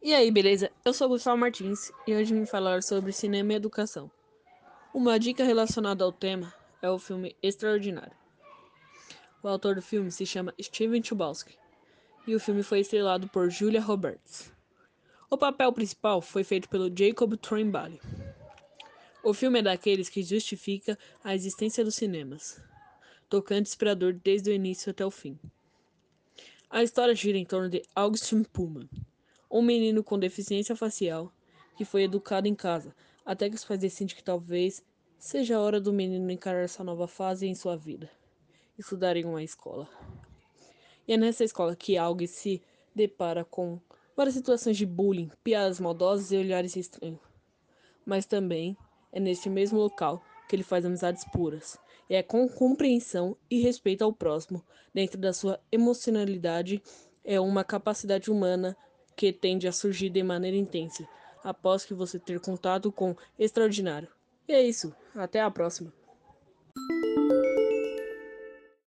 E aí, beleza? Eu sou Gustavo Martins e hoje vim falar sobre cinema e educação. Uma dica relacionada ao tema é o filme Extraordinário. O autor do filme se chama Steven Chbosky e o filme foi estrelado por Julia Roberts. O papel principal foi feito pelo Jacob Tremblay. O filme é daqueles que justifica a existência dos cinemas, tocante inspirador desde o início até o fim. A história gira em torno de Augustin Pullman, um menino com deficiência facial que foi educado em casa, até que os pais decidem que talvez seja a hora do menino encarar essa nova fase em sua vida, estudar em uma escola. E é nessa escola que August se depara com várias situações de bullying, piadas maldosas e olhares estranhos. Mas também é neste mesmo local que ele faz amizades puras. E é com compreensão e respeito ao próximo, dentro da sua emocionalidade, é uma capacidade humana que tende a surgir de maneira intensa após que você ter contato com extraordinário. E é isso, até a próxima.